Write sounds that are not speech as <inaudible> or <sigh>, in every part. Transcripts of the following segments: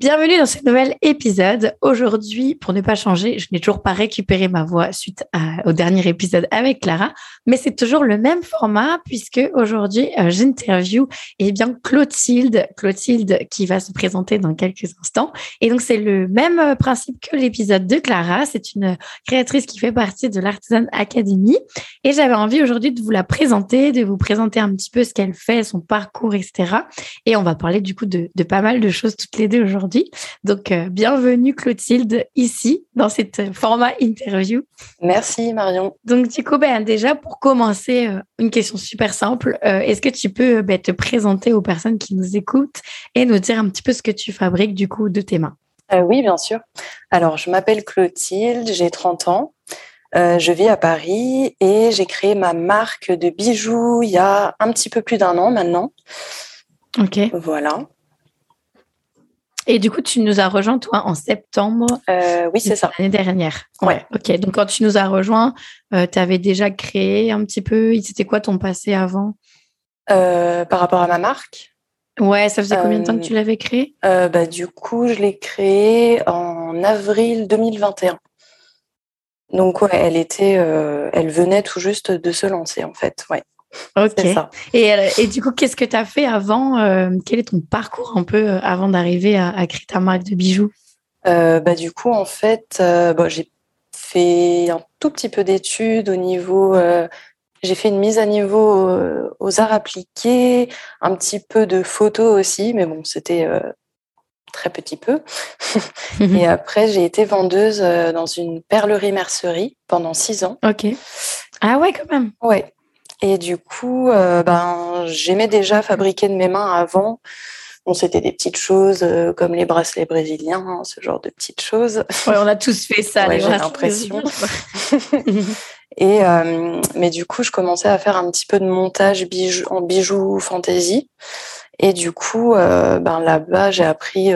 Bienvenue dans ce nouvel épisode. Aujourd'hui, pour ne pas changer, je n'ai toujours pas récupéré ma voix suite au dernier épisode avec Clara, mais c'est toujours le même format puisque aujourd'hui, euh, j'interview eh bien Clotilde, Clotilde qui va se présenter dans quelques instants. Et donc, c'est le même euh, principe que l'épisode de Clara. C'est une créatrice qui fait partie de l'Artisan Academy et j'avais envie aujourd'hui de vous la présenter, de vous présenter un petit peu ce qu'elle fait, son parcours, etc. Et on va parler du coup de, de pas mal de choses toutes les deux aujourd'hui. Donc, euh, bienvenue Clotilde ici dans cette format interview. Merci Marion. Donc, du coup, ben, déjà pour commencer, euh, une question super simple. Euh, est-ce que tu peux ben, te présenter aux personnes qui nous écoutent et nous dire un petit peu ce que tu fabriques du coup de tes mains? Oui, bien sûr. Alors, je m'appelle Clotilde, j'ai 30 ans. je vis à Paris et j'ai créé ma marque de bijoux il y a un petit peu plus d'un an maintenant. Ok. Voilà. Et du coup, tu nous as rejoint, toi, en septembre. Euh, oui, c'est ça. L'année dernière. Ouais. Ok. Donc, quand tu nous as rejoint, euh, tu avais déjà créé un petit peu. C'était quoi ton passé avant? Euh, Par rapport à ma marque? Ouais, ça faisait combien de temps que tu l'avais créé? bah, Du coup, je l'ai créé en avril 2021. Donc, ouais, elle était, elle venait tout juste de se lancer, en fait. Ouais. Ok. Et, euh, et, du coup, qu'est-ce que tu as fait avant euh, Quel est ton parcours un peu euh, avant d'arriver à, créer ta marque de bijoux? Bah, Du coup, en fait, j'ai fait un tout petit peu d'études au niveau. j'ai fait une mise à niveau aux arts appliqués, un petit peu de photos aussi, mais bon, c'était très petit peu. et après, j'ai été vendeuse dans une perlerie-mercerie pendant six ans. Ok. Ah ouais, quand même. Ouais. Et du coup, euh, ben, j'aimais déjà fabriquer de mes mains avant. Bon, c'était des petites choses euh, comme les bracelets brésiliens, ce genre de petites choses. Ouais, on a tous fait ça, j'ai l'impression. <laughs> Et euh, mais du coup, je commençais à faire un petit peu de montage bijoux, en bijoux fantaisie. Et du coup, ben là-bas, j'ai appris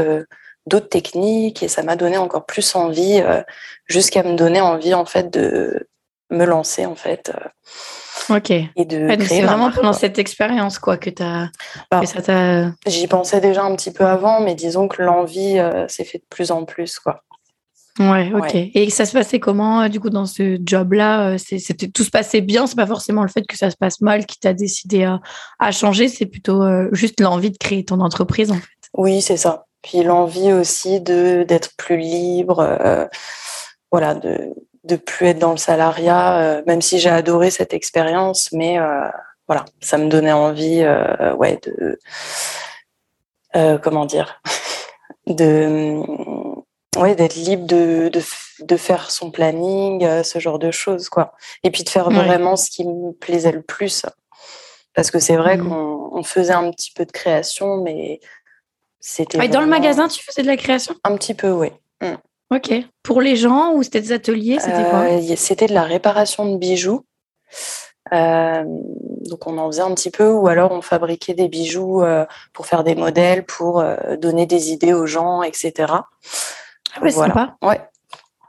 d'autres techniques et ça m'a donné encore plus envie, jusqu'à me donner envie en fait de me lancer en fait. Ok. Et de c'est vraiment pendant cette expérience quoi que, as, bah, ça t'a. J'y pensais déjà un petit peu avant, mais disons que l'envie euh, s'est fait de plus en plus quoi. Ouais, ok. Et ça se passait comment euh, du coup dans ce job-là euh, C'était tout se passait bien. C'est pas forcément le fait que ça se passe mal qui t'a décidé à, à changer. C'est plutôt juste l'envie de créer ton entreprise en fait. Oui, c'est ça. Puis l'envie aussi de d'être plus libre. voilà, de de plus être dans le salariat, euh, même si j'ai adoré cette expérience, mais euh, voilà, ça me donnait envie, euh, ouais, de comment dire, <laughs> de ouais, d'être libre de, de, faire son planning, ce genre de choses, quoi. Et puis de faire vraiment ce qui me plaisait le plus. Parce que c'est vrai mmh. qu'on faisait un petit peu de création, mais c'était. dans le magasin, tu faisais de la création? Un petit peu, oui. Mmh. Ok. Pour les gens ou c'était des ateliers C'était quoi? Euh, C'était de la réparation de bijoux. Euh, donc on en faisait un petit peu, ou alors on fabriquait des bijoux euh, pour faire des modèles, pour donner des idées aux gens, etc. Ah ouais, voilà. sympa. Ouais,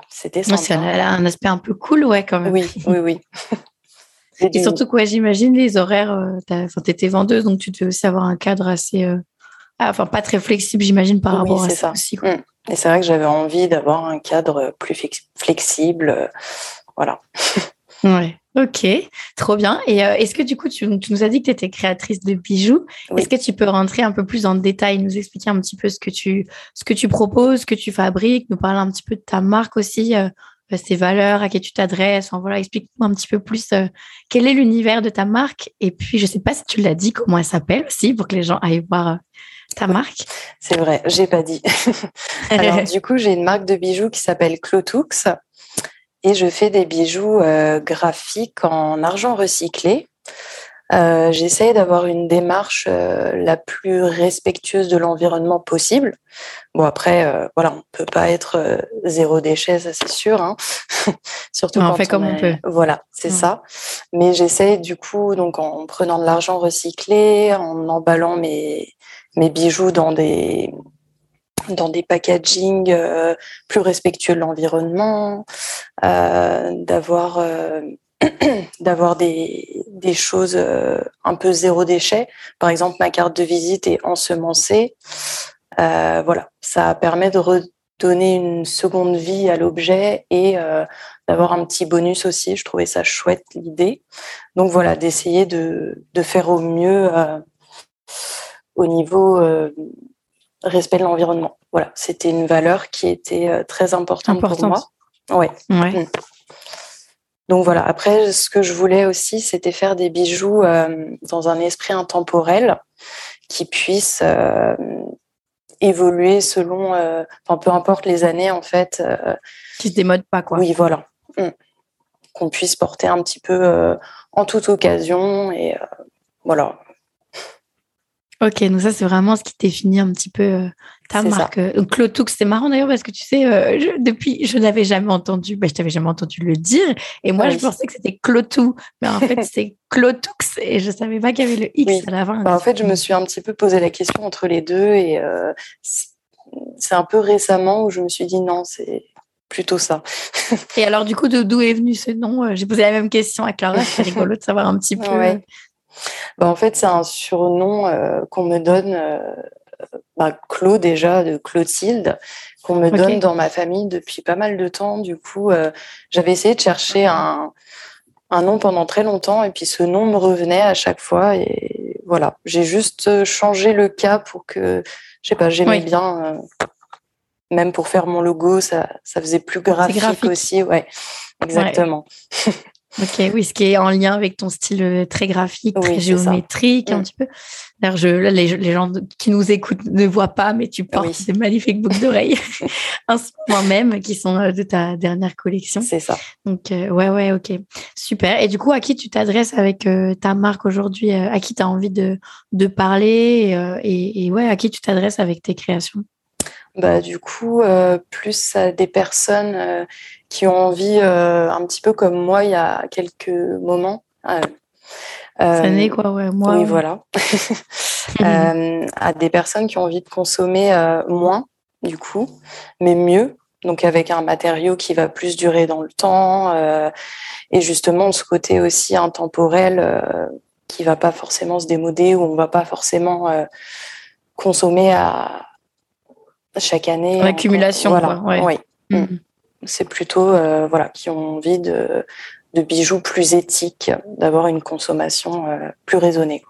c'était sympa. C'est un, aspect un peu cool, ouais, quand même. Oui, oui, oui. <laughs> Et surtout, quoi, j'imagine les horaires. tu étais vendeuse, donc tu devais aussi avoir un cadre assez. Ah, enfin, pas très flexible, j'imagine, par rapport à ça, aussi. Quoi. Mm. Et c'est vrai que j'avais envie d'avoir un cadre plus flexible. Euh, voilà. <laughs> Ouais, ok, trop bien. Et euh, est-ce que du coup, tu, nous as dit que tu étais créatrice de bijoux. Est-ce que tu peux rentrer un peu plus en détail, nous expliquer un petit peu ce que tu, ce que tu proposes, ce que tu fabriques, nous parler un petit peu de ta marque aussi, euh, ses valeurs, à qui tu t'adresses. Enfin, voilà, explique-moi un petit peu plus quel est l'univers de ta marque. Et puis, je ne sais pas si tu l'as dit, comment elle s'appelle aussi, pour que les gens aillent voir ta marque? C'est vrai, j'ai pas dit. <laughs> Alors du coup, j'ai une marque de bijoux qui s'appelle Clotux et je fais des bijoux euh, graphiques en argent recyclé. Euh, J'essaie d'avoir une démarche euh, la plus respectueuse de l'environnement possible. Bon après, euh, voilà, on peut pas être zéro déchet, ça c'est sûr. Hein. <laughs> Surtout quand on fait comme on peut. Voilà, c'est ça. Mais j'essaie du coup, donc en prenant de l'argent recyclé, en emballant mes mes bijoux dans des dans des packaging euh, plus respectueux de l'environnement, euh, d'avoir euh, <clears throat> d'avoir des, des choses un peu zéro déchet. Par exemple, ma carte de visite est ensemencée. voilà, ça permet de redonner une seconde vie à l'objet et d'avoir un petit bonus aussi. Je trouvais ça chouette l'idée. Donc voilà, d'essayer de, de, faire au mieux au niveau respect de l'environnement. Voilà, c'était une valeur qui était très importante, pour moi. Ouais. ouais. Mm. Donc voilà, après, ce que je voulais aussi, c'était faire des bijoux euh, dans un esprit intemporel qui puisse euh, évoluer selon, euh, enfin, peu importe les années en fait. qui se démode pas, quoi. Oui, voilà. Mm. Qu'on puisse porter un petit peu en toute occasion et voilà. Ok, donc ça, c'est vraiment ce qui définit un petit peu ta marque. Euh, Claude c'est marrant d'ailleurs parce que tu sais, euh, depuis, je n'avais jamais entendu, bah, je t'avais jamais entendu le dire. Et moi, je pensais que c'était Clotou, mais en fait, <laughs> c'est Clotoux et je savais pas qu'il y avait le X à la fin. Bah, en fait, je me suis un petit peu posé la question entre les deux et c'est un peu récemment où je me suis dit non, c'est plutôt ça. et alors, du coup, d'où est venu ce nom? J'ai posé la même question à Clara, c'est <laughs> rigolo de savoir un petit peu. Bah, en fait, c'est un surnom euh, qu'on me donne, euh, bah, Claude déjà, de Clotilde, qu'on me donne dans ma famille depuis pas mal de temps. Du coup, euh, j'avais essayé de chercher un, un, nom pendant très longtemps et puis ce nom me revenait à chaque fois. Et voilà, j'ai juste changé le cas pour que, je sais pas, j'aimais bien. même pour faire mon logo, ça, ça faisait plus graphique, aussi. Ouais, exactement. Ok, oui, ce qui est en lien avec ton style euh, très graphique, très géométrique, un mm. petit peu. D'ailleurs, je, les, gens qui nous écoutent ne voient pas, mais tu portes ces magnifiques boucles d'oreilles en ce moment même, qui sont euh, de ta dernière collection. C'est ça. Donc, euh, ouais, ouais, ok. Super. Et du coup, à qui tu t'adresses avec ta marque aujourd'hui À qui tu as envie de, de parler et, et, ouais, à qui tu t'adresses avec tes créations? Bah, du coup, plus à des personnes qui ont envie, euh, un petit peu comme moi il y a quelques moments. Euh, n'est quoi, ouais, moi. Oui, voilà. <laughs> <laughs> euh, à des personnes qui ont envie de consommer euh, moins, du coup, mais mieux. Donc avec un matériau qui va plus durer dans le temps euh, et justement ce côté aussi intemporel euh, qui va pas forcément se démoder ou on va pas forcément consommer à chaque année. L'accumulation, voilà. Oui. Mm c'est plutôt voilà qui ont envie de, bijoux plus éthiques, d'avoir une consommation euh, plus raisonnée.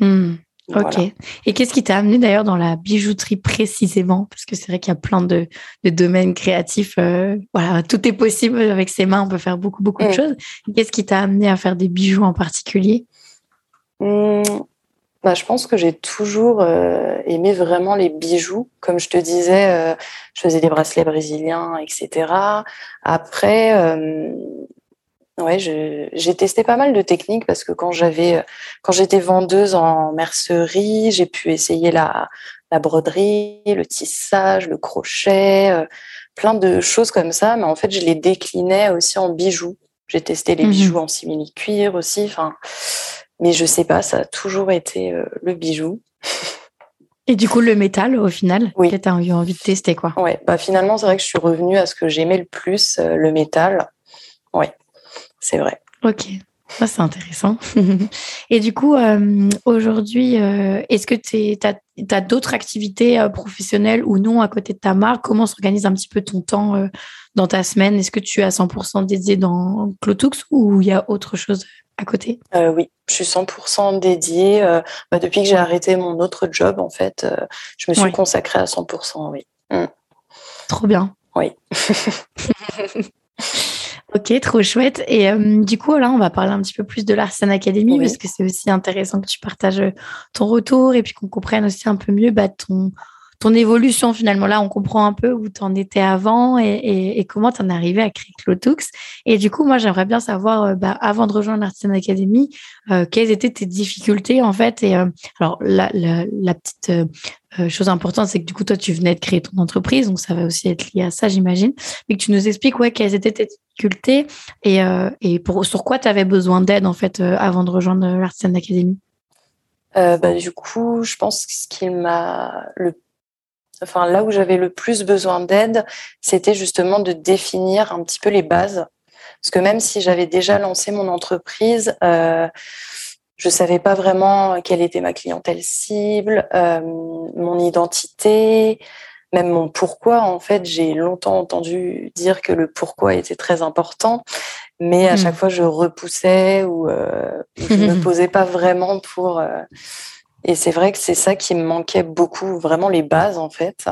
Hmm. Ok. Et qu'est-ce qui t'a amené d'ailleurs dans la bijouterie précisément? Parce que c'est vrai qu'il y a plein de, domaines créatifs. Euh, voilà, tout est possible avec ses mains. On peut faire beaucoup beaucoup de hmm. choses. Qu'est-ce qui t'a amené à faire des bijoux en particulier? Hmm. Bah, je pense que j'ai toujours euh, aimé vraiment les bijoux. Comme je te disais, je faisais des bracelets brésiliens, etc. Après, ouais, j'ai testé pas mal de techniques parce que quand j'avais, quand j'étais vendeuse en mercerie, j'ai pu essayer la, la broderie, le tissage, le crochet, plein de choses comme ça. Mais en fait, je les déclinais aussi en bijoux. J'ai testé les mmh bijoux en simili-cuir aussi. Enfin, mais je sais pas, ça a toujours été euh, le bijou. Et du coup, le métal, au final, oui. tu as eu envie de tester quoi Ouais, bah finalement, c'est vrai que je suis revenue à ce que j'aimais le plus, euh, le métal. Ouais, c'est vrai. Ok, ça c'est intéressant. <laughs> Et du coup, euh, aujourd'hui, est-ce que tu as, d'autres activités professionnelles ou non à côté de ta marque? Comment s'organise un petit peu ton temps dans ta semaine? Est-ce que tu es à 100% dédié dans Clotux ou il y a autre chose à côté? Euh, Oui, je suis 100% dédiée. Euh, bah, depuis que j'ai arrêté mon autre job, en fait, euh, je me suis consacrée à 100%, oui. Mm. Trop bien. Oui. <laughs> <laughs> ok, trop chouette. Et du coup, là, on va parler un petit peu plus de l'Arsène Academy, parce que c'est aussi intéressant que tu partages ton retour et puis qu'on comprenne aussi un peu mieux bah, ton, ton évolution finalement. Là, on comprend un peu où tu en étais avant et, comment tu en es arrivé à créer Clotux. Et du coup, moi, j'aimerais bien savoir, euh, bah, avant de rejoindre l'Artisan Academy, euh, quelles étaient tes difficultés en fait. Et euh, alors, la, petite chose importante, c'est que du coup, toi, tu venais de créer ton entreprise, donc ça va aussi être lié à ça, j'imagine. Mais que tu nous expliques, ouais, quelles étaient tes difficultés et, et pour, sur quoi tu avais besoin d'aide en fait avant de rejoindre l'Artisan Academy? bah, du coup, je pense que ce qui m'a le enfin là où j'avais le plus besoin d'aide, c'était justement de définir un petit peu les bases. Parce que même si j'avais déjà lancé mon entreprise, euh, je savais pas vraiment quelle était ma clientèle cible, euh, mon identité, même mon pourquoi. En fait, j'ai longtemps entendu dire que le pourquoi était très important, mais à hmm. chaque fois je repoussais ou euh, je ne me <laughs> posais pas vraiment pour. Euh, et c'est vrai que c'est ça qui me manquait beaucoup, vraiment les bases en fait.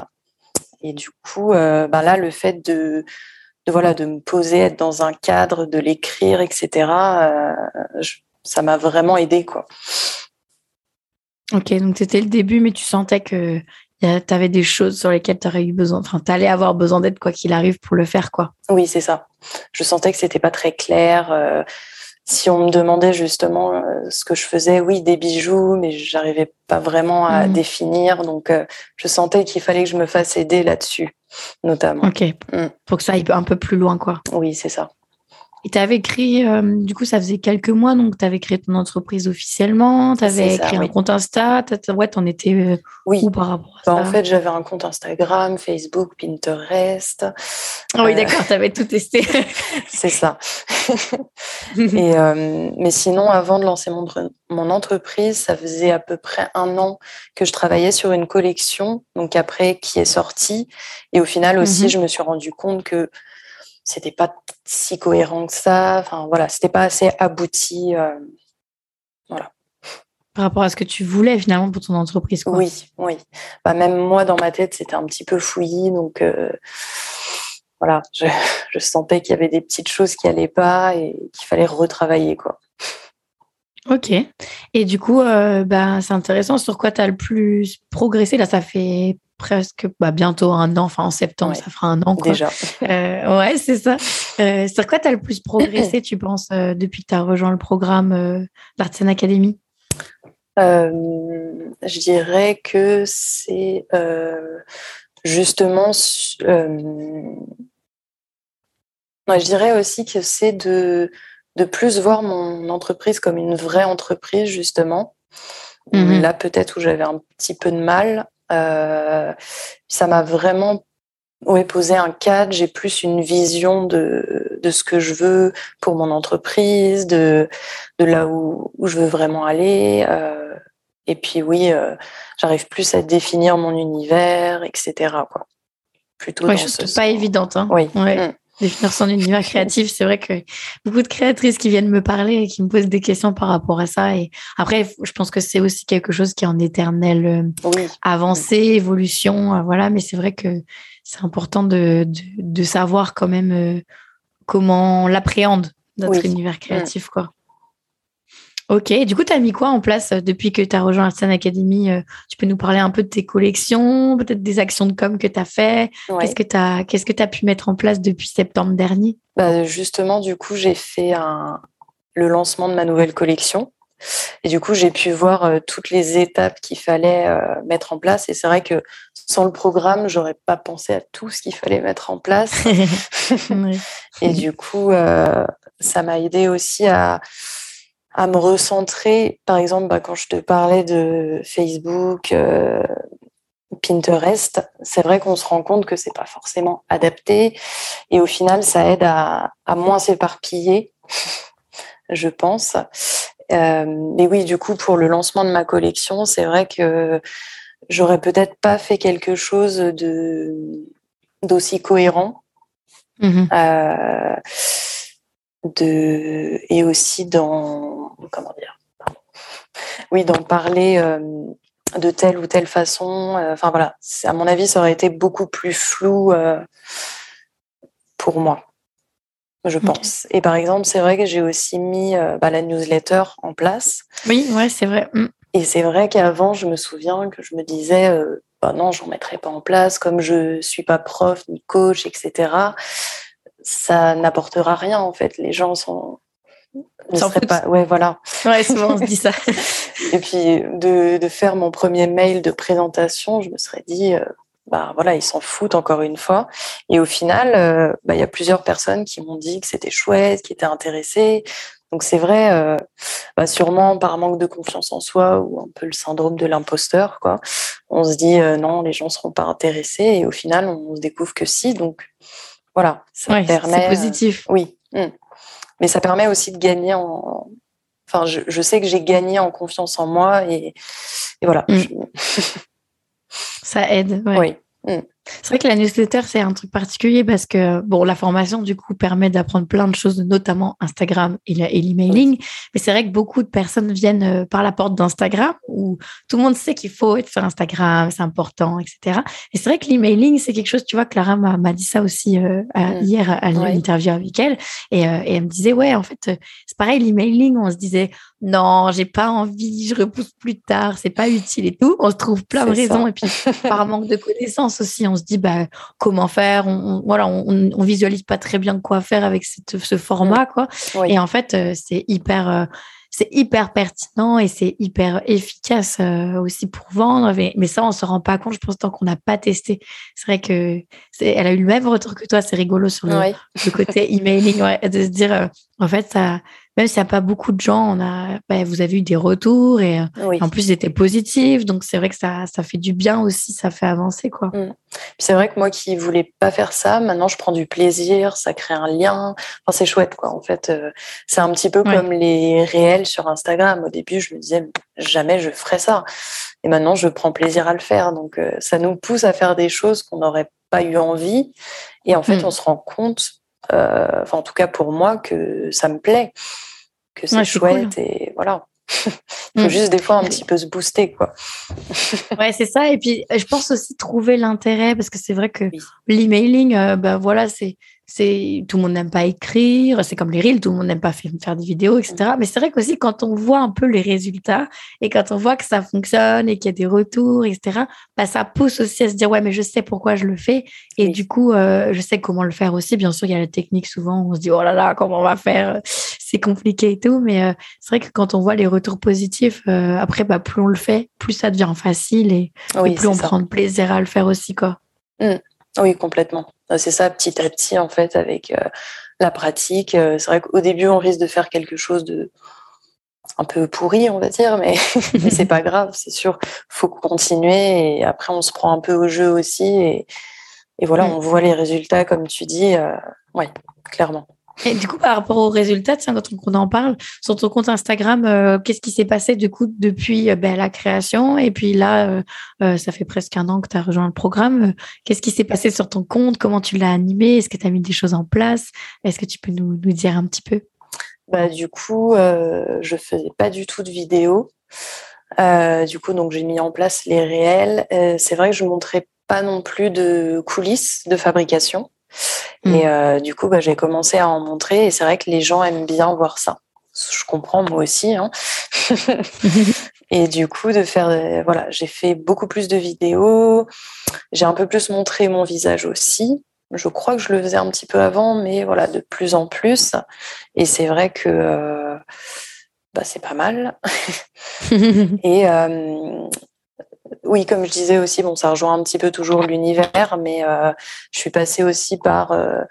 Et du coup, euh, ben là, le fait de, de voilà de me poser, être dans un cadre, de l'écrire, etc. Je, ça m'a vraiment aidé quoi. Ok, donc c'était le début, mais tu sentais que tu avais des choses sur lesquelles tu aurais eu besoin, enfin, tu allais avoir besoin d'aide quoi qu'il arrive pour le faire, quoi. Oui, c'est ça. Je sentais que c'était pas très clair. Euh, si on me demandait justement euh, ce que je faisais, oui, des bijoux, mais j'arrivais pas vraiment à mmh. définir. Donc, euh, je sentais qu'il fallait que je me fasse aider là-dessus, notamment. Ok. Mmh. Pour que ça aille un peu plus loin, quoi. Oui, c'est ça. Et tu avais créé, euh, du coup, ça faisait quelques mois, donc tu avais créé ton entreprise officiellement, tu avais créé un compte Insta, ouais, t'en étais euh, oui. où par rapport à bah, ça En fait, j'avais un compte Instagram, Facebook, Pinterest. Ah oui, euh, d'accord, tu avais tout testé. <laughs> c'est ça. <laughs> Et, mais sinon, avant de lancer mon, mon entreprise, ça faisait à peu près un an que je travaillais sur une collection, donc après qui est sortie. Et au final aussi, mhm. je me suis rendu compte que c'était pas si cohérent que ça. Enfin voilà, c'était pas assez abouti. Euh, voilà. Par rapport à ce que tu voulais finalement pour ton entreprise. Quoi. Oui, oui. Bah, même moi dans ma tête, c'était un petit peu fouillis, donc euh, voilà, je, <laughs> je sentais qu'il y avait des petites choses qui allaient pas et qu'il fallait retravailler quoi. Ok. Et du coup, euh, bah, c'est intéressant. Sur quoi tu as le plus progressé? Là, ça fait presque bah, bientôt un an, enfin en septembre, ça fera un an. Quoi. Déjà. <laughs> Euh, ouais, c'est ça. Euh, sur quoi tu as le plus progressé, tu penses, euh, depuis que tu as rejoint le programme euh, d'Artisan Academy? Je dirais que c'est justement. je dirais aussi que c'est de, de plus voir mon entreprise comme une vraie entreprise, justement. Mhm. Là, peut-être où j'avais un petit peu de mal, ça m'a vraiment ouais, posé un cadre. J'ai plus une vision de, de ce que je veux pour mon entreprise, de, de là où, où je veux vraiment aller. Euh, et puis oui, euh, j'arrive plus à définir mon univers, etc. Quoi. Plutôt ouais, chose pas évidente. Hein. Oui. Ouais. Mm définir son univers <laughs> créatif. C'est vrai que beaucoup de créatrices qui viennent me parler et qui me posent des questions par rapport à ça. Et après, je pense que c'est aussi quelque chose qui est en éternelle euh, avancée, évolution. Euh, voilà, mais c'est vrai que c'est important de, de, savoir quand même euh, comment on l'appréhende, notre univers créatif. quoi. Ok, du coup, tu as mis quoi en place euh, depuis que tu as rejoint Artisan Academy euh, Tu peux nous parler un peu de tes collections, peut-être des actions de com que tu as fait Qu'est-ce que tu as, que as pu mettre en place depuis septembre dernier? Bah Justement, du coup, j'ai fait un, le lancement de ma nouvelle collection. Et du coup, j'ai pu voir euh, toutes les étapes qu'il fallait mettre en place. Et c'est vrai que sans le programme, j'aurais pas pensé à tout ce qu'il fallait mettre en place. <laughs> <laughs> Et du coup, ça m'a aidé aussi à à me recentrer. Par exemple, bah, quand je te parlais de Facebook, euh, Pinterest, c'est vrai qu'on se rend compte que c'est pas forcément adapté et au final, ça aide à, à moins s'éparpiller, <laughs> je pense. Euh, mais oui, du coup, pour le lancement de ma collection, c'est vrai que j'aurais peut-être pas fait quelque chose de d'aussi cohérent. Mmh euh, de et aussi dans comment dire oui d'en parler euh, de telle ou telle façon euh, enfin voilà. À mon avis ça aurait été beaucoup plus flou euh, pour moi je pense. Et par exemple c'est vrai que j'ai aussi mis bah, la newsletter en place. Oui ouais c'est vrai. Mm. et c'est vrai qu'avant je me souviens que je me disais bah non j'en mettrai pas en place comme je suis pas prof ni coach etc ça n'apportera rien en fait. Les gens sont ne seraient pas. Ouais, voilà. Ouais, souvent on se dit ça. <laughs> et puis de, de, faire mon premier mail de présentation, je me serais dit, euh, bah voilà, ils s'en foutent encore une fois. Et au final, euh, bah, il y a plusieurs personnes qui m'ont dit que c'était chouette, qui étaient intéressées. Donc c'est vrai, euh, bah, sûrement par manque de confiance en soi ou un peu le syndrome de l'imposteur, quoi. On se dit non, les gens seront pas intéressés et au final on se découvre que si. Donc voilà, ça permet. C'est positif. oui. Hmm. Mais ça permet aussi de gagner en, enfin, je, sais que j'ai gagné en confiance en moi et, voilà. Mm. <laughs> Ça aide. Oui. Mm. C'est vrai que la newsletter, c'est un truc particulier parce que, bon, la formation, du coup, permet d'apprendre plein de choses, notamment Instagram et l'emailing. Mais c'est vrai que beaucoup de personnes viennent euh, par la porte d'Instagram où tout le monde sait qu'il faut être sur Instagram, c'est important, etc. Et c'est vrai que l'emailing, c'est quelque chose, tu vois, Clara m'a dit ça aussi euh, mm. hier à l'interview avec elle. Et, euh, et, elle me disait, ouais, en fait, c'est pareil, l'emailing, on se disait, non, j'ai pas envie, je repousse plus tard, c'est pas utile et tout. On se trouve plein de raisons. Et puis, par <laughs> manque de connaissances aussi, on se dit bah, comment faire? On, voilà, on, visualise pas très bien quoi faire avec ce format. Quoi. Et en fait, euh, c'est hyper euh, c'est hyper pertinent et c'est hyper efficace euh, aussi pour vendre. Mais, ça, on se rend pas compte, je pense, tant qu'on n'a pas testé. C'est vrai que elle a eu le même retour que toi. C'est rigolo sur le, côté <laughs> emailing, de se dire, en fait, ça, même s'il n'y a pas beaucoup de gens, on a, bah, vous avez eu des retours et en plus, c'était positif. Donc, c'est vrai que ça, ça fait du bien aussi, ça fait avancer. quoi. Mmh. C'est vrai que moi qui voulais pas faire ça, maintenant, je prends du plaisir, ça crée un lien. Enfin, c'est chouette, quoi. En fait, euh, c'est un petit peu comme les réels sur Instagram. Au début, je me disais, jamais je ferais ça. Et maintenant, je prends plaisir à le faire. Donc, euh, ça nous pousse à faire des choses qu'on n'aurait pas eu envie. Et en fait, mmh. on se rend compte euh, enfin en tout cas pour moi, que ça me plaît, que c'est chouette et voilà. Il <laughs> faut mm. juste des fois un petit peu se booster, quoi. <laughs> ouais, c'est ça. Et puis, je pense aussi trouver l'intérêt parce que c'est vrai que l'emailing, euh, ben voilà, c'est c'est tout le monde n'aime pas écrire, c'est comme les reels, tout le monde n'aime pas faire des vidéos, etc. Mais c'est vrai qu'aussi quand on voit un peu les résultats et quand on voit que ça fonctionne et qu'il y a des retours, etc. Bah, ça pousse aussi à se dire ouais mais je sais pourquoi je le fais et du coup euh, je sais comment le faire aussi. Bien sûr il y a la technique souvent on se dit oh là là comment on va faire, <laughs> c'est compliqué et tout. Mais euh, c'est vrai que quand on voit les retours positifs, euh, après bah plus on le fait, plus ça devient facile et, plus on prend de plaisir à le faire aussi quoi. Mmh. Oui complètement. Euh, c'est ça, petit à petit, en fait, avec euh, la pratique. Euh, c'est vrai qu'au début, on risque de faire quelque chose de un peu pourri, on va dire, mais, <laughs> mais c'est pas grave, c'est sûr. Faut continuer et après, on se prend un peu au jeu aussi et, et voilà, mm. on voit les résultats, comme tu dis. oui, clairement. Et du coup, par rapport aux résultats, tiens, quand on en parle, sur ton compte Instagram, euh, qu'est-ce qui s'est passé du coup depuis euh, ben, la création? Et puis là, euh, ça fait presque un an que tu as rejoint le programme. Qu'est-ce qui s'est passé sur ton compte? Comment tu l'as animé? Est-ce que tu as mis des choses en place? Est-ce que tu peux nous, nous, dire un petit peu? Bah, Du coup, je faisais pas du tout de vidéos. du coup, donc j'ai mis en place les réels. C'est vrai que je montrais pas non plus de coulisses de fabrication. Mm. Et euh, du coup, bah, j'ai commencé à en montrer et c'est vrai que les gens aiment bien voir ça. Je comprends moi aussi. Hein. <laughs> et du coup, de faire, euh, voilà, j'ai fait beaucoup plus de vidéos. J'ai un peu plus montré mon visage aussi. Je crois que je le faisais un petit peu avant, mais voilà, de plus en plus. Et c'est vrai que euh, bah, c'est pas mal. <laughs> et, oui, comme je disais aussi, bon, ça rejoint un petit peu toujours l'univers, mais euh, je suis passée aussi par euh,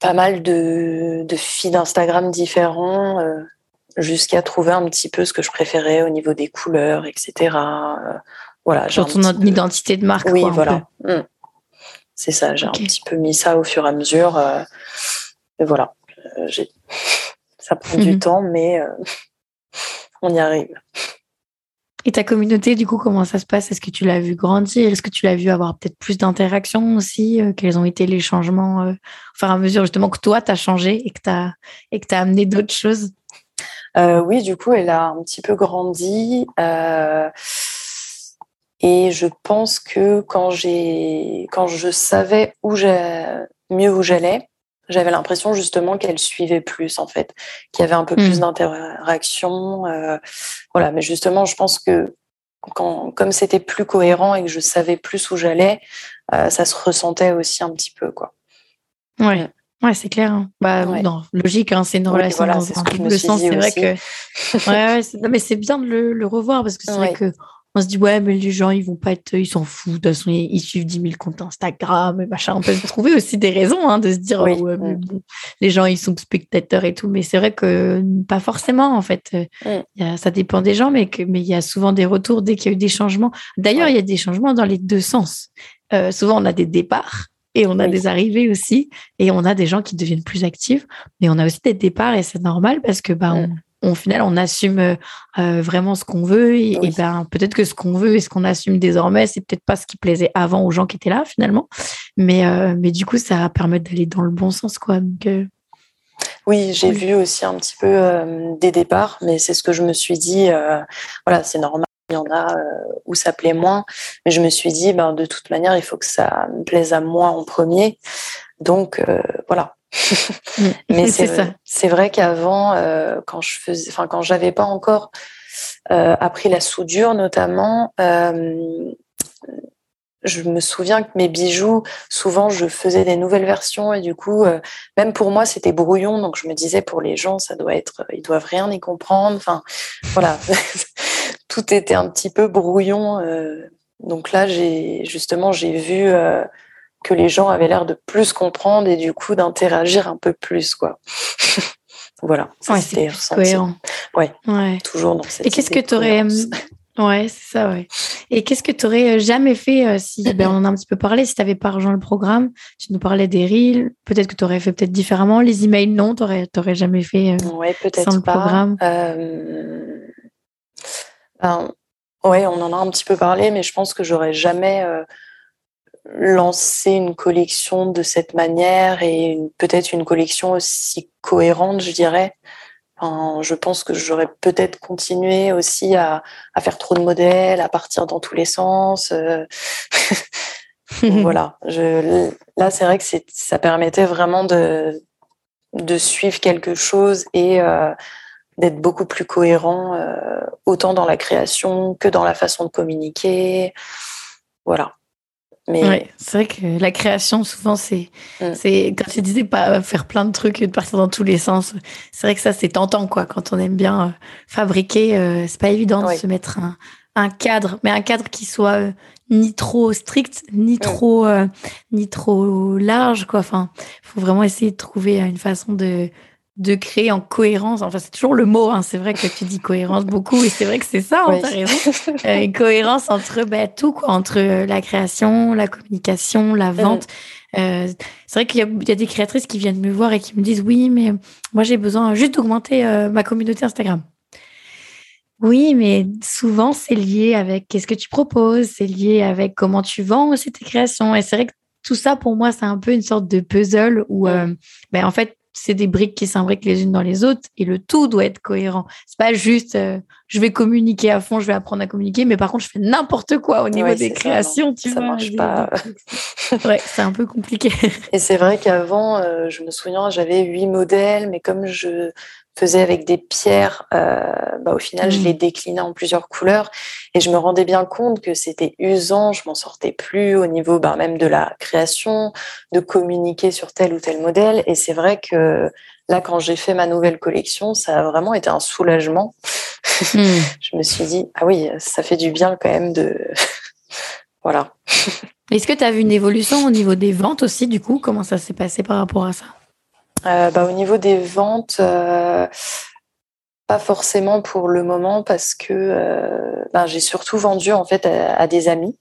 pas mal de, de feeds Instagram différents euh, jusqu'à trouver un petit peu ce que je préférais au niveau des couleurs, etc. voilà. Genre ton identité de marque. Oui, voilà. Mm. C'est ça, j'ai un petit peu mis ça au fur et à mesure. et voilà. ça prend du temps, mais <laughs> on y arrive. Et ta communauté, du coup, comment ça se passe? Est-ce que tu l'as vu grandir? Est-ce que tu l'as vu avoir peut-être plus d'interactions aussi euh, Quels ont été les changements euh, au fur et à mesure, justement, que toi, tu as changé et que tu as, as amené d'autres choses? Euh, Oui, du coup, elle a un petit peu grandi. et je pense que quand, quand je savais où mieux où j'allais, j'avais l'impression justement qu'elle suivait plus en fait, qu'il y avait un peu plus hmm. d'interaction. Euh, voilà, mais justement, je pense que quand, comme c'était plus cohérent et que je savais plus où j'allais, euh, ça se ressentait aussi un petit peu quoi. Ouais. Ouais, c'est clair. Hein. Bah, non, logique, hein, c'est une relation dans le sens. C'est vrai que. ouais, mais c'est bien de le, le, revoir parce que c'est vrai que on se dit ouais mais les gens ils vont pas être ils s'en foutent. De toute façon ils, suivent 10 000 comptes Instagram et machin. On peut trouver aussi des raisons hein, de se dire ouais, mais bon, les gens ils sont spectateurs et tout. Mais c'est vrai que pas forcément en fait. Ça dépend des gens mais mais il y a souvent des retours dès qu'il y a eu des changements. D'ailleurs il y a des changements dans les deux sens. Euh, souvent on a des départs et on a des arrivées aussi. Et on a des gens qui deviennent plus actifs. Mais on a aussi des départs et c'est normal parce que bah on au final, on assume vraiment ce qu'on veut. Et, ben, peut-être que ce qu'on veut et ce qu'on assume désormais, c'est peut-être pas ce qui plaisait avant aux gens qui étaient là, finalement. Mais, mais du coup, ça permet d'aller dans le bon sens, quoi. Donc, oui, j'ai vu aussi un petit peu des départs, mais c'est ce que je me suis dit. voilà, c'est normal il y en a euh, où ça plaît moins. Mais je me suis dit, ben, de toute manière, il faut que ça me plaise à moi en premier. Donc, euh, voilà. Mm. mais <laughs> c'est c'est vrai qu'avant, euh, quand je faisais, enfin, quand j'avais pas encore appris la soudure, notamment, je me souviens que mes bijoux, souvent, je faisais des nouvelles versions et du coup, même pour moi, c'était brouillon. Donc, je me disais, pour les gens, ça doit être, ils doivent rien y comprendre. Enfin, voilà. <laughs> tout était un petit peu brouillon. Euh, donc là, j'ai justement j'ai vu euh, que les gens avaient l'air de plus comprendre et du coup d'interagir un peu plus, quoi. <laughs> voilà. Ouais, c'est cohérent. Ouais, Toujours dans cette. Et qu'est-ce que tu aurais Ouais, c'est ça, ouais. Et qu'est-ce que tu aurais euh, jamais fait si, <laughs> ben, on en a un petit peu parlé, si tu n'avais pas rejoint le programme, tu nous parlais des reels, peut-être que tu aurais fait peut-être différemment, les emails, non, tu n'aurais jamais fait ouais, sans le pas. programme. Ben, ouais, on en a un petit peu parlé, mais je pense que j'aurais jamais lancé une collection de cette manière et peut-être une collection aussi cohérente, je dirais. je pense que j'aurais peut-être continué aussi à, faire trop de modèles, à partir dans tous les sens. Euh. <laughs> voilà. Je, là, c'est vrai que ça permettait vraiment de, de suivre quelque chose et euh, d'être beaucoup plus cohérent, euh, autant dans la création que dans la façon de communiquer. Voilà. Mais... c'est vrai que la création, souvent, c'est, mm. c'est quand tu disais pas faire plein de trucs et de partir dans tous les sens, c'est vrai que ça, c'est tentant, quoi. Quand on aime bien euh, fabriquer, euh, c'est pas évident de se mettre un, un, cadre, mais un cadre qui soit euh, ni trop strict, ni mm. trop, ni trop large, quoi. Enfin, faut vraiment essayer de trouver une façon de, de créer en cohérence. Enfin, c'est toujours le mot. Hein. C'est vrai que tu dis cohérence beaucoup et c'est vrai que c'est ça. Hein, raison. <laughs> Euh, cohérence entre bah, tout, quoi, entre euh, la création, la communication, la vente. Euh, c'est vrai qu'il y, a des créatrices qui viennent me voir et qui me disent oui, mais moi j'ai besoin juste d'augmenter ma communauté Instagram. Oui, mais souvent c'est lié avec qu'est-ce que tu proposes, c'est lié avec comment tu vends aussi tes créations. Et c'est vrai que tout ça pour moi c'est un peu une sorte de puzzle où, ben, en fait c'est des briques qui s'imbriquent les unes dans les autres et le tout doit être cohérent. C'est pas juste euh, je vais communiquer à fond, je vais apprendre à communiquer, mais par contre je fais n'importe quoi au niveau des créations, tu ça marche pas. ouais, c'est un peu compliqué. Et c'est vrai qu'avant, euh, je me souviens, j'avais huit modèles, mais comme je faisais avec des pierres, euh, bah, au final, je les mmh. déclinais en plusieurs couleurs et je me rendais bien compte que c'était usant, je m'en sortais plus au niveau bah, même de la création, de communiquer sur tel ou tel modèle. Et c'est vrai que là, quand j'ai fait ma nouvelle collection, ça a vraiment été un soulagement. Mmh. <laughs> je me suis dit, ah oui, ça fait du bien quand même de... <laughs> voilà. Est-ce que tu as vu une évolution au niveau des ventes aussi, du coup? Comment ça s'est passé par rapport à ça? Bah, Au niveau des ventes, euh, pas forcément pour le moment parce que euh, ben, j'ai surtout vendu en fait à, des amis.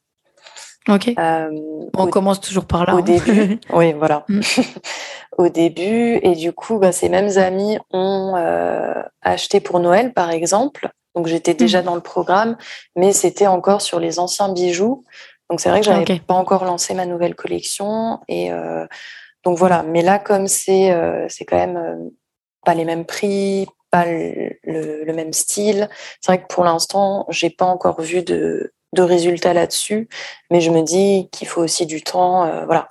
Ok. On commence toujours par là. Au hein. début, <laughs> oui, voilà. Mm. <laughs> au début, et du coup, bah, ces mêmes amis ont acheté pour Noël, par exemple. Donc j'étais déjà mm. dans le programme, mais c'était encore sur les anciens bijoux. Donc c'est vrai que j'avais pas encore lancé ma nouvelle collection et donc voilà, mais là, comme c'est euh, quand même euh, pas les mêmes prix, pas le, même style, c'est vrai que pour l'instant, j'ai pas encore vu de, de résultats là-dessus, mais je me dis qu'il faut aussi du temps, euh, voilà.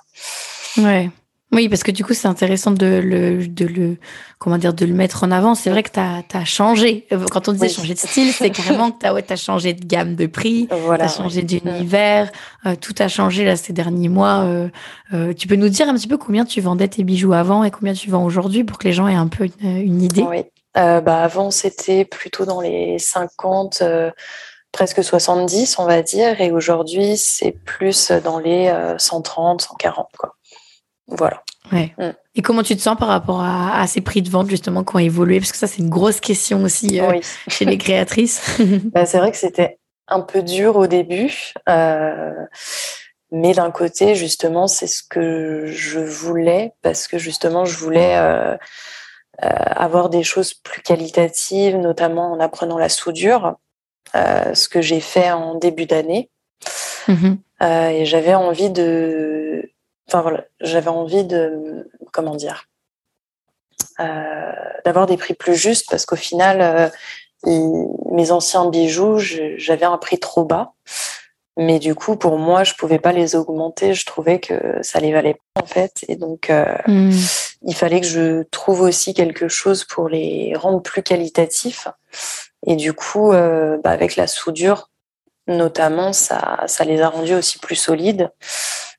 Ouais. Oui, parce que du coup, c'est intéressant de le, de le, comment dire, de le mettre en avant. C'est vrai que tu as, changé. Quand on disait changer de style, c'est carrément que tu as, ouais, as, changé de gamme de prix, tu as changé d'univers, euh, tout a changé là ces derniers mois. Euh, euh, tu peux nous dire un petit peu combien tu vendais tes bijoux avant et combien tu vends aujourd'hui pour que les gens aient un peu une, idée? Oui. bah avant, c'était plutôt dans les 50 presque 70, on va dire, et aujourd'hui, c'est plus dans les 130, 140, quoi. Voilà. Ouais. Mm. Et comment tu te sens par rapport à, ces prix de vente justement qui ont évolué? Parce que ça, c'est une grosse question aussi euh, <laughs> chez les créatrices. <laughs> bah, c'est vrai que c'était un peu dur au début. Euh, mais d'un côté, justement, c'est ce que je voulais parce que justement, je voulais euh, avoir des choses plus qualitatives, notamment en apprenant la soudure, ce que j'ai fait en début d'année. Mmh et j'avais envie de, enfin voilà, j'avais envie de, comment dire, d'avoir des prix plus justes parce qu'au final, mes anciens bijoux, j'avais un prix trop bas. Mais du coup, pour moi, je pouvais pas les augmenter. Je trouvais que ça les valait pas en fait, et donc euh, hmm. il fallait que je trouve aussi quelque chose pour les rendre plus qualitatifs. Et du coup, euh, bah, avec la soudure, notamment, ça, ça les a rendus aussi plus solides.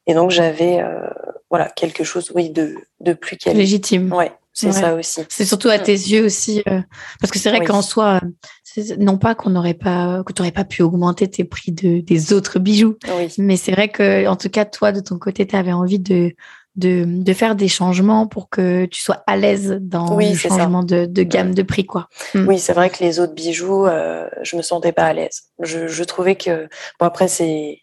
Et donc j'avais euh, voilà quelque chose, oui, de, de plus qualitatif. Légitime. Ouais, c'est ça aussi. C'est surtout à tes yeux aussi, euh, parce que c'est vrai qu'en soi, non pas qu'on n'aurait pas, que tu n'aurais pas pu augmenter tes prix de, des autres bijoux, mais c'est vrai que, en tout cas, toi, de ton côté, tu avais envie de, de, de, faire des changements pour que tu sois à l'aise dans le changement de, de, gamme de prix, quoi. Mm. Oui, c'est vrai que les autres bijoux, euh, je me sentais pas à l'aise. Je, je trouvais que, bon après c'est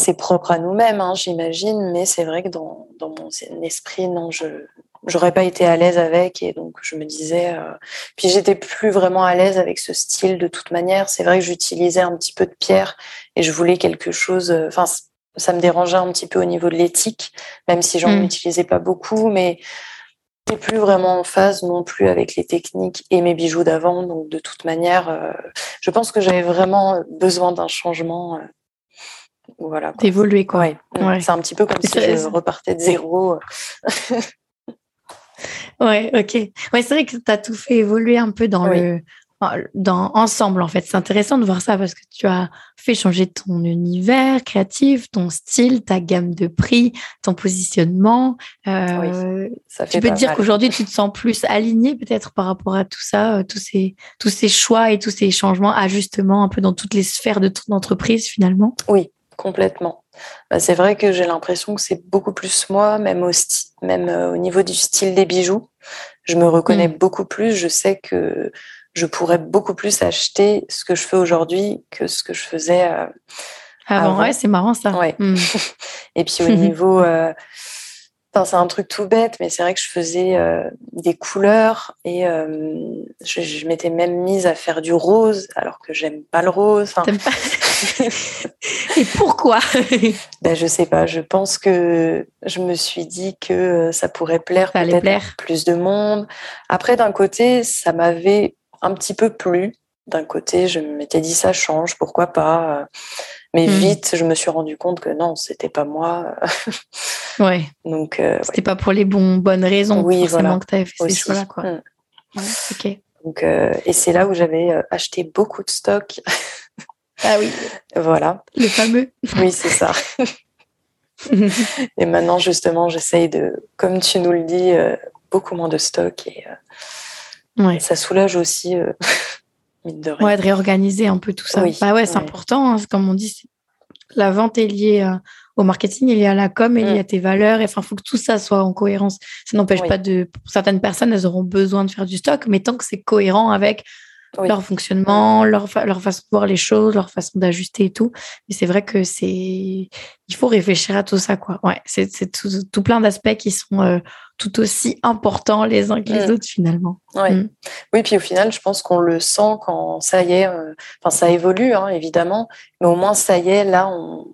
c'est propre à nous-mêmes, hein, j'imagine, mais c'est vrai que dans, dans mon esprit, non, je j'aurais pas été à l'aise avec et donc je me disais euh... puis j'étais plus vraiment à l'aise avec ce style de toute manière c'est vrai que j'utilisais un petit peu de pierre et je voulais quelque chose euh, enfin ça me dérangeait un petit peu au niveau de l'éthique même si j'en mmh. utilisais pas beaucoup mais j'étais plus vraiment en phase non plus avec les techniques et mes bijoux d'avant donc de toute manière euh, je pense que j'avais vraiment besoin d'un changement euh, voilà d'évoluer quoi ouais. ouais. c'est un petit peu comme si je repartais de zéro <laughs> Ouais, ok. Ouais, c'est vrai que tu as tout fait évoluer un peu dans le dans ensemble en fait. C'est intéressant de voir ça parce que tu as fait changer ton univers créatif, ton style, ta gamme de prix, ton positionnement. Euh, ça fait tu peux te dire qu'aujourd'hui tu te sens plus aligné peut-être par rapport à tout ça, euh, tous ces tous ces choix et tous ces changements, ajustements un peu dans toutes les sphères de ton entreprise finalement? Oui, complètement. Bah, c'est vrai que j'ai l'impression que c'est beaucoup plus moi, même au, même euh, au niveau du style des bijoux. Je me reconnais mm. beaucoup plus. Je sais que je pourrais beaucoup plus acheter ce que je fais aujourd'hui que ce que je faisais euh, avant. Ouais, c'est marrant ça. Ouais. Mm. <laughs> Et puis au <laughs> niveau, euh, c'est un truc tout bête, mais c'est vrai que je faisais des couleurs et je, je m'étais même mise à faire du rose alors que j'aime pas le rose. Enfin, pas? <laughs> Et pourquoi <laughs> ben, Je sais pas. Je pense que je me suis dit que euh, ça pourrait plaire peut-être plus de monde. Après, d'un côté, ça m'avait un petit peu plu. D'un côté, je m'étais dit ça change, pourquoi pas. Mais hmm. vite, je me suis rendu compte que non, c'était pas moi. <laughs> ouais. Donc, euh, c'était pas pour les bons, bonnes raisons oui, forcément que tu avais fait ces choix-là, quoi. Hmm. ok. Donc, euh, et c'est là où j'avais acheté beaucoup de stock. Ah oui. Voilà. Le fameux. Oui, c'est ça. et maintenant, justement, j'essaye de, comme tu nous le dis, euh, beaucoup moins de stock et, euh, ça soulage aussi. Euh, <laughs> de, ouais, de réorganiser un peu tout ça. Oui. Bah ouais, c'est important. Hein, comme on dit, la vente est liée au marketing, est liée à la com, liée mm. à tes valeurs. Enfin, il faut que tout ça soit en cohérence. Ça n'empêche pas de. Pour certaines personnes, elles auront besoin de faire du stock, mais tant que c'est cohérent avec leur fonctionnement, leur, leur façon de voir les choses, leur façon d'ajuster et tout. Mais c'est vrai que c'est, il faut réfléchir à tout ça, quoi. Ouais, c'est, tout, tout, plein d'aspects qui sont euh, tout aussi importants les uns que les mm. autres finalement. Ouais. Mm. Oui, puis au final, je pense qu'on le sent quand ça y est, euh, enfin, ça évolue, hein, évidemment, mais au moins ça y est, là, on,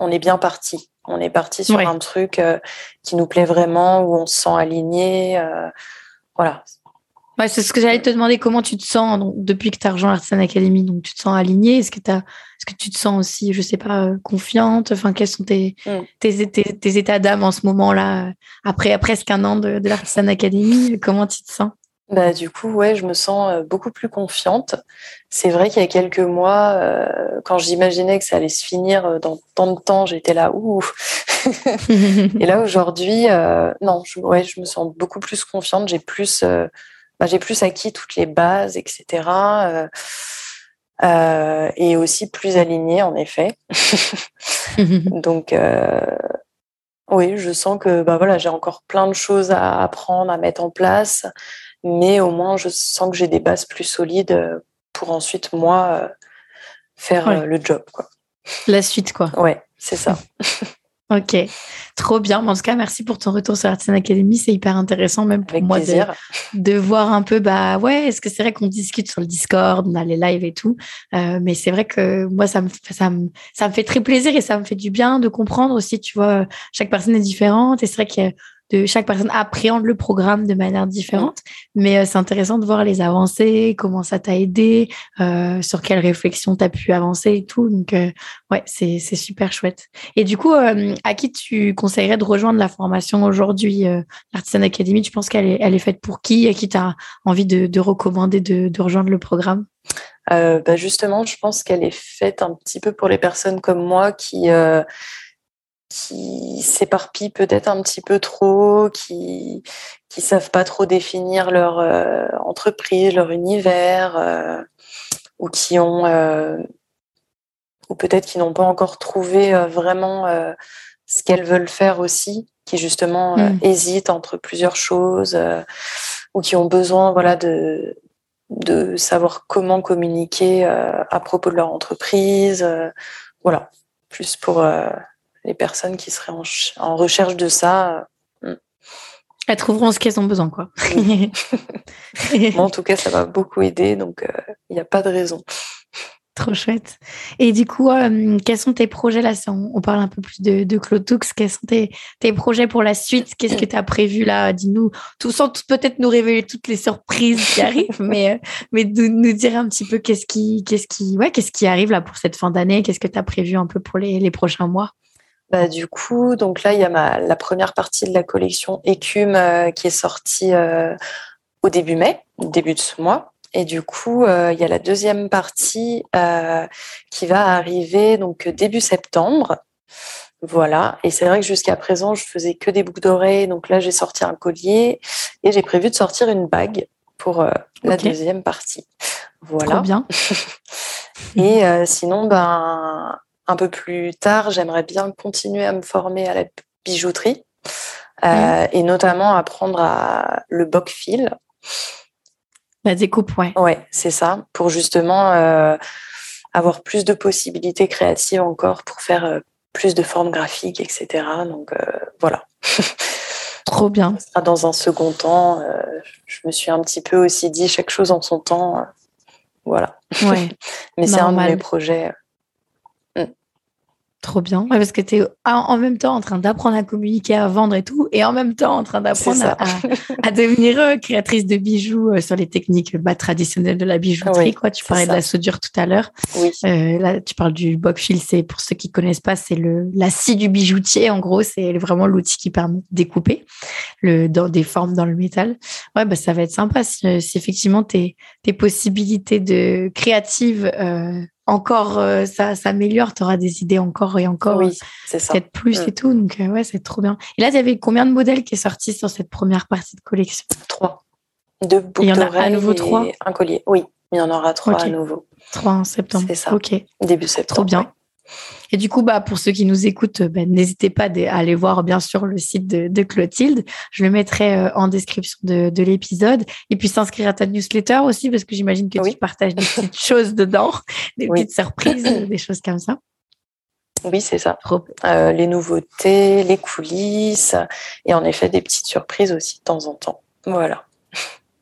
on est bien parti. On est parti sur un truc euh, qui nous plaît vraiment, où on se sent aligné. voilà, c'est ce que j'allais te demander, comment tu te sens donc, depuis que tu as rejoint l'Artisan Academy? Donc, tu te sens alignée? Est-ce que, est que tu te sens aussi, je sais pas, euh, confiante? Enfin, quels sont tes, mm. tes, tes, états d'âme en ce moment-là, après presque un an de, de l'Artisan Academy? Comment tu te sens? Bah, du coup, ouais, je me sens euh, beaucoup plus confiante. C'est vrai qu'il y a quelques mois, euh, quand j'imaginais que ça allait se finir dans tant de temps, j'étais là, ouh. <laughs> Et là, aujourd'hui, non, je, ouais, je me sens beaucoup plus confiante. J'ai plus bah, j'ai plus acquis toutes les bases, etc. Euh, euh, et aussi plus aligné, en effet. <laughs> <laughs> Donc, euh, oui, je sens que bah, voilà, j'ai encore plein de choses à apprendre, à mettre en place, mais au moins, je sens que j'ai des bases plus solides pour ensuite, moi, faire le job. Quoi. La suite, quoi. Ouais, c'est ça. <laughs> Ok, trop bien. En tout cas, merci pour ton retour sur Artisan Academy. C'est hyper intéressant, même pour moi, de, de, voir un peu, bah ouais, est-ce que c'est vrai qu'on discute sur le Discord, on a les lives et tout. Euh, mais c'est vrai que moi, ça me, ça, me, ça me fait très plaisir et ça me fait du bien de comprendre aussi, tu vois, chaque personne est différente. Et c'est vrai qu'il y a de chaque personne appréhende le programme de manière différente. Mais euh, c'est intéressant de voir les avancées, comment ça t'a aidé, euh, sur quelle réflexion tu as pu avancer et tout. Donc, euh, ouais, c'est super chouette. Et du coup, à qui tu conseillerais de rejoindre la formation aujourd'hui, l'Artisan Academy? Tu penses qu'elle est, elle est faite pour qui? À qui tu as envie de, de recommander de, de, rejoindre le programme? Bah Justement, je pense qu'elle est faite un petit peu pour les personnes comme moi qui qui s'éparpillent peut-être un petit peu trop, qui qui savent pas trop définir leur euh, entreprise, leur univers, euh, ou qui ont euh, ou peut-être qui n'ont pas encore trouvé vraiment ce qu'elles veulent faire aussi, qui justement hmm. hésitent entre plusieurs choses, ou qui ont besoin voilà de de savoir comment communiquer à propos de leur entreprise, voilà, plus pour les personnes qui seraient en, recherche de ça. Euh, Elles trouveront ce qu'elles ont besoin, quoi. <laughs> Moi, en tout cas, ça m'a beaucoup aidé, donc il euh, n'y a pas de raison. Trop chouette. Et du coup, euh, quels sont tes projets là on, parle un peu plus de, de Claude Toux. Quels sont tes, projets pour la suite? Qu'est-ce que tu as prévu là? Dis-nous, tout sans peut-être nous révéler toutes les surprises qui arrivent, mais, mais de nous dire un petit peu qu'est-ce qui, qu'est-ce qui, ouais, qu'est-ce qui arrive là pour cette fin d'année? Qu'est-ce que tu as prévu un peu pour les prochains mois? Bah, du coup, donc là, il y a ma, la première partie de la collection Écume euh, qui est sortie euh, au début mai, début de ce mois. Et du coup, euh, il y a la deuxième partie qui va arriver donc début septembre. Voilà. Et c'est vrai que jusqu'à présent, je faisais que des boucles d'oreilles. Donc là, j'ai sorti un collier et j'ai prévu de sortir une bague pour la deuxième partie. Voilà. Trop bien. <laughs> et sinon, ben, un peu plus tard, j'aimerais bien continuer à me former à la bijouterie euh, et notamment apprendre à le boc fil. La découpe, ouais. Ouais, c'est ça, pour justement euh, avoir plus de possibilités créatives encore pour faire euh, plus de formes graphiques, etc. Donc voilà. <laughs> Trop bien. Dans un second temps, je me suis un petit peu aussi dit chaque chose en son temps. voilà. Ouais. <laughs> Mais c'est un de mes projets Trop bien. parce que tu es en même temps en train d'apprendre à communiquer, à vendre et tout, et en même temps en train d'apprendre à, devenir euh, créatrice de bijoux euh, sur les techniques bah, traditionnelles de la bijouterie. quoi. Tu parlais de la soudure tout à l'heure. Euh, là, tu parles du boc fil. C'est pour ceux qui connaissent pas, c'est le la scie du bijoutier. En gros, c'est vraiment l'outil qui permet de découper le, dans des formes dans le métal. Ouais, bah, ça va être sympa si, effectivement tes, tes possibilités de créatives encore euh, ça s'améliore, tu auras des idées encore et encore, oui, peut-être plus et mm. tout. Donc, euh, ouais, c'est trop bien. Et là, il y avait combien de modèles qui est sorti sur cette première partie de collection? Trois. Deux boucles Il y en a à nouveau trois? Un collier, oui. Il y en aura trois à nouveau. Trois en septembre. C'est ça. Ok. Début septembre. Trop bien. Et du coup, bah, pour ceux qui nous écoutent, ben, n'hésitez pas à aller voir bien sûr le site de, Clotilde. Je le mettrai euh, en description de, l'épisode. Et puis s'inscrire à ta newsletter aussi, parce que j'imagine que tu partages des petites <laughs> choses dedans, des petites surprises, des choses comme ça. Oui, c'est ça. Euh, les nouveautés, les coulisses, et en effet des petites surprises aussi de temps en temps. Voilà.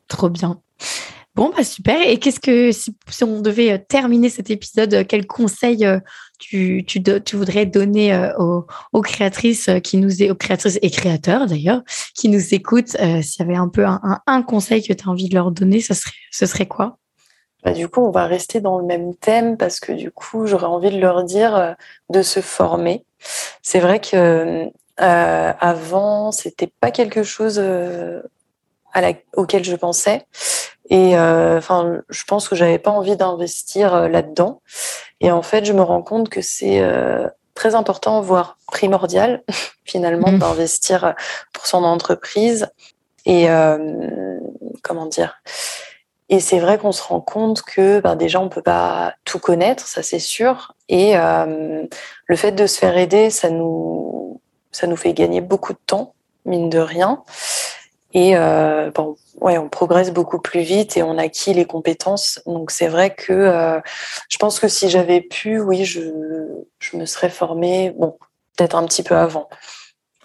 Trop bien. Bon, bah super. Et qu'est-ce que, si, on devait euh, terminer cet épisode, euh, quel conseil euh, tu, tu, tu voudrais donner aux, créatrices qui nous aux créatrices et créateurs d'ailleurs, qui nous écoutent, s'il y avait un peu un, conseil que tu as envie de leur donner, ce serait, ce serait quoi? Bah, du coup, on va rester dans le même thème parce que du coup, j'aurais envie de leur dire de se former. C'est vrai que euh, avant, c'était pas quelque chose auquel je pensais. Et euh, enfin, je pense que j'avais pas envie d'investir euh, là-dedans. Et en fait, je me rends compte que c'est euh, très important, voire primordial, <laughs> finalement, mmh. d'investir pour son entreprise. Et comment dire? Et c'est vrai qu'on se rend compte que ben, déjà, on peut pas tout connaître, ça c'est sûr. Et le fait de se faire aider, ça nous, ça nous fait gagner beaucoup de temps, mine de rien. Et euh, bon, ouais, on progresse beaucoup plus vite et on acquit les compétences. Donc c'est vrai que euh, je pense que si j'avais pu, oui, je, je me serais formée. Bon, peut-être un petit peu avant.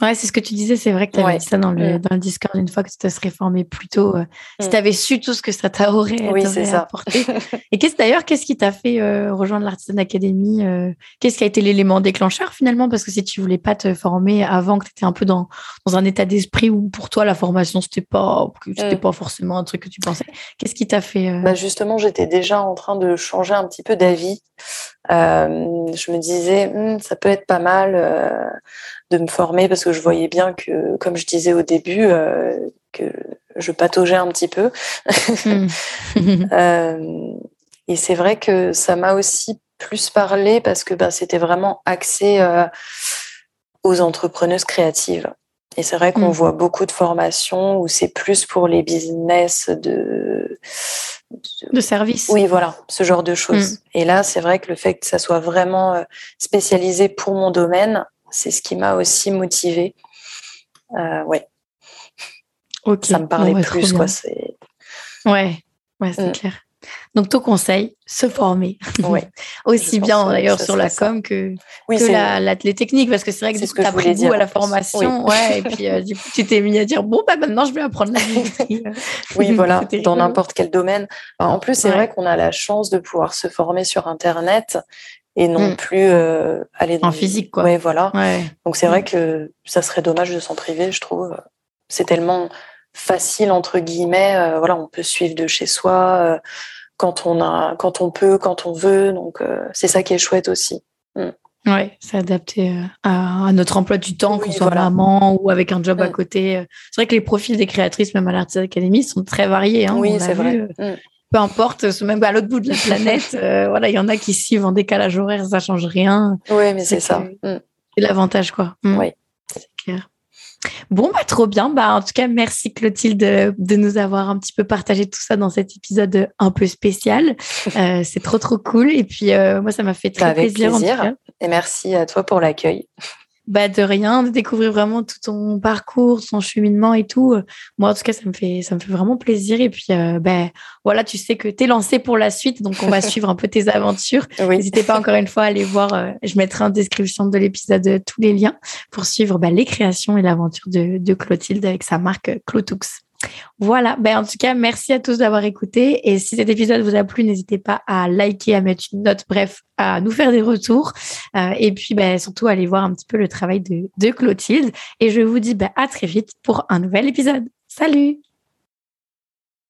Ouais, c'est ce que tu disais. C'est vrai que tu avais dit ça dans le, mm. dans le Discord une fois que tu te serais formé plus tôt. Euh, si mm. tu avais su tout ce que ça t'aurait oui, apporté. <laughs> Et qu'est-ce d'ailleurs, qu'est-ce qui t'a fait euh, rejoindre l'Artisan Academy euh, Qu'est-ce qui a été l'élément déclencheur finalement? Parce que si tu voulais pas te former avant, que tu étais un peu dans, dans un état d'esprit où pour toi la formation c'était pas c'était mm. pas forcément un truc que tu pensais. Qu'est-ce qui t'a fait bah Justement, j'étais déjà en train de changer un petit peu d'avis. Je me disais, hmm, ça peut être pas mal de me former parce que je voyais bien que, comme je disais au début, euh, que je pataugeais un petit peu. Hmm. <laughs> Euh, et c'est vrai que ça m'a aussi plus parlé parce que ben, c'était vraiment axé euh, aux entrepreneuses créatives. Et c'est vrai qu'on hmm. voit beaucoup de formations où c'est plus pour les business de, de, services. Oui, voilà, ce genre de choses. Hmm. Et là, c'est vrai que le fait que ça soit vraiment spécialisé pour mon domaine, c'est ce qui m'a aussi motivée. Euh, ouais. Ça me parlait plus, quoi. C'est... Ouais, ouais c'est mm. clair. Donc, ton conseil, se former. Ouais. <laughs> Aussi bien d'ailleurs sur la com que, oui, que la, les techniques, parce que c'est vrai que, tu as pris goût à la formation. Ouais, et puis, euh, du coup, tu t'es mis à dire bon, bah, maintenant, je vais apprendre la <laughs> <laughs> oui, voilà, dans n'importe quel domaine. En plus, c'est vrai qu'on a la chance de pouvoir se former sur Internet et non mm. plus euh, aller dans en physique quoi. Ouais, voilà. Donc c'est vrai mm. que ça serait dommage de s'en priver, je trouve. C'est tellement facile entre guillemets. Euh, voilà, on peut suivre de chez soi euh, quand on a, quand on peut, quand on veut. Donc c'est ça qui est chouette aussi. Mm. Ouais, c'est adapté à, notre emploi du temps, qu'on soit maman ou avec un job à côté. C'est vrai que les profils des créatrices, même à l'Artisan Academy, sont très variés. Hein, oui, c'est vrai peu importe, même à l'autre bout de la planète, <laughs> euh, voilà, il y en a qui suivent en décalage horaire, ça change rien. Oui, mais c'est ça. Mm. C'est l'avantage, quoi. Mm. Oui. C'est clair. Bon, bah, trop bien. Bah, en tout cas, merci Clotilde de, nous avoir un petit peu partagé tout ça dans cet épisode un peu spécial. <laughs> Euh, c'est trop, trop cool. Et puis, euh, moi, ça m'a fait très bah, plaisir. plaisir. Et merci à toi pour l'accueil. Bah de rien, de découvrir vraiment tout ton parcours, ton cheminement et tout. Moi en tout cas, ça me fait ça me fait vraiment plaisir et puis euh, ben voilà, tu sais que tu es lancé pour la suite donc on va <laughs> suivre un peu tes aventures. N'hésitez pas encore une fois à aller voir euh, je mettrai en description de l'épisode euh, tous les liens pour suivre bah, les créations et l'aventure de, de Clotilde avec sa marque Clotux. Voilà, ben en tout cas, merci à tous d'avoir écouté. Et si cet épisode vous a plu, n'hésitez pas à liker, à mettre une note, bref, à nous faire des retours. Euh, et puis, ben, surtout, aller voir un petit peu le travail de, de Clotilde. Et je vous dis ben, à très vite pour un nouvel épisode. Salut